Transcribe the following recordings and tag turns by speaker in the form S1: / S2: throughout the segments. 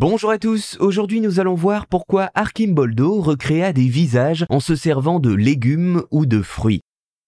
S1: Bonjour à tous, aujourd'hui nous allons voir pourquoi Archimboldo recréa des visages en se servant de légumes ou de fruits.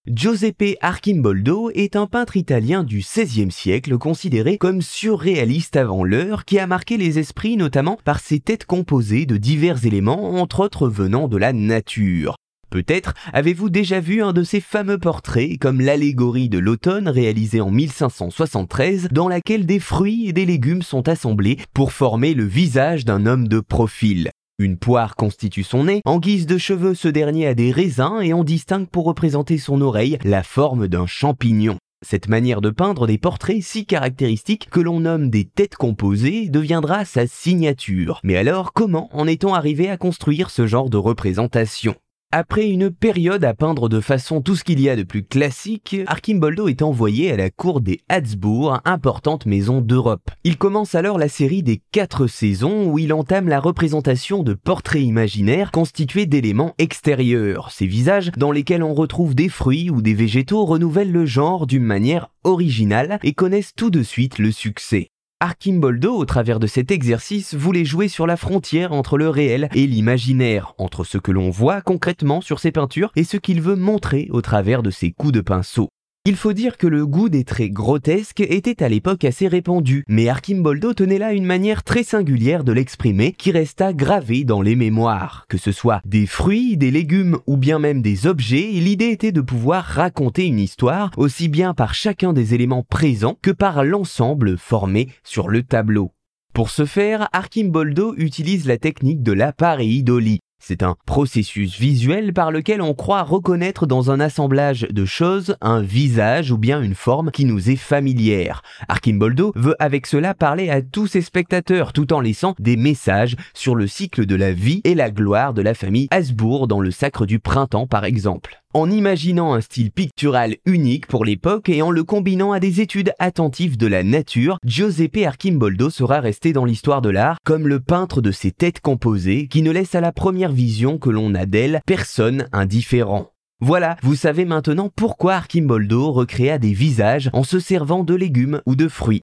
S1: Giuseppe Archimboldo est un peintre italien du XVIe siècle considéré comme surréaliste avant l'heure qui a marqué les esprits notamment par ses têtes composées de divers éléments entre autres venant de la nature. Peut-être avez-vous déjà vu un de ces fameux portraits comme l'allégorie de l'automne réalisée en 1573 dans laquelle des fruits et des légumes sont assemblés pour former le visage d'un homme de profil. Une poire constitue son nez, en guise de cheveux ce dernier a des raisins et on distingue pour représenter son oreille la forme d'un champignon. Cette manière de peindre des portraits si caractéristiques que l'on nomme des têtes composées deviendra sa signature. Mais alors comment en est-on arrivé à construire ce genre de représentation? Après une période à peindre de façon tout ce qu'il y a de plus classique, Archimboldo est envoyé à la cour des Habsbourg, importante maison d'Europe. Il commence alors la série des quatre saisons où il entame la représentation de portraits imaginaires constitués d'éléments extérieurs. Ces visages, dans lesquels on retrouve des fruits ou des végétaux, renouvellent le genre d'une manière originale et connaissent tout de suite le succès. Archimboldo, au travers de cet exercice, voulait jouer sur la frontière entre le réel et l'imaginaire, entre ce que l'on voit concrètement sur ses peintures et ce qu'il veut montrer au travers de ses coups de pinceau. Il faut dire que le goût des traits grotesques était à l'époque assez répandu, mais Archimboldo tenait là une manière très singulière de l'exprimer qui resta gravée dans les mémoires. Que ce soit des fruits, des légumes ou bien même des objets, l'idée était de pouvoir raconter une histoire aussi bien par chacun des éléments présents que par l'ensemble formé sur le tableau. Pour ce faire, Archimboldo utilise la technique de l'apareidolie, c'est un processus visuel par lequel on croit reconnaître dans un assemblage de choses un visage ou bien une forme qui nous est familière. Archimboldo veut avec cela parler à tous ses spectateurs tout en laissant des messages sur le cycle de la vie et la gloire de la famille Habsbourg dans le Sacre du Printemps par exemple en imaginant un style pictural unique pour l'époque et en le combinant à des études attentives de la nature, Giuseppe Archimboldo sera resté dans l'histoire de l'art comme le peintre de ces têtes composées qui ne laisse à la première vision que l'on a d'elle personne indifférent. Voilà, vous savez maintenant pourquoi Archimboldo recréa des visages en se servant de légumes ou de fruits.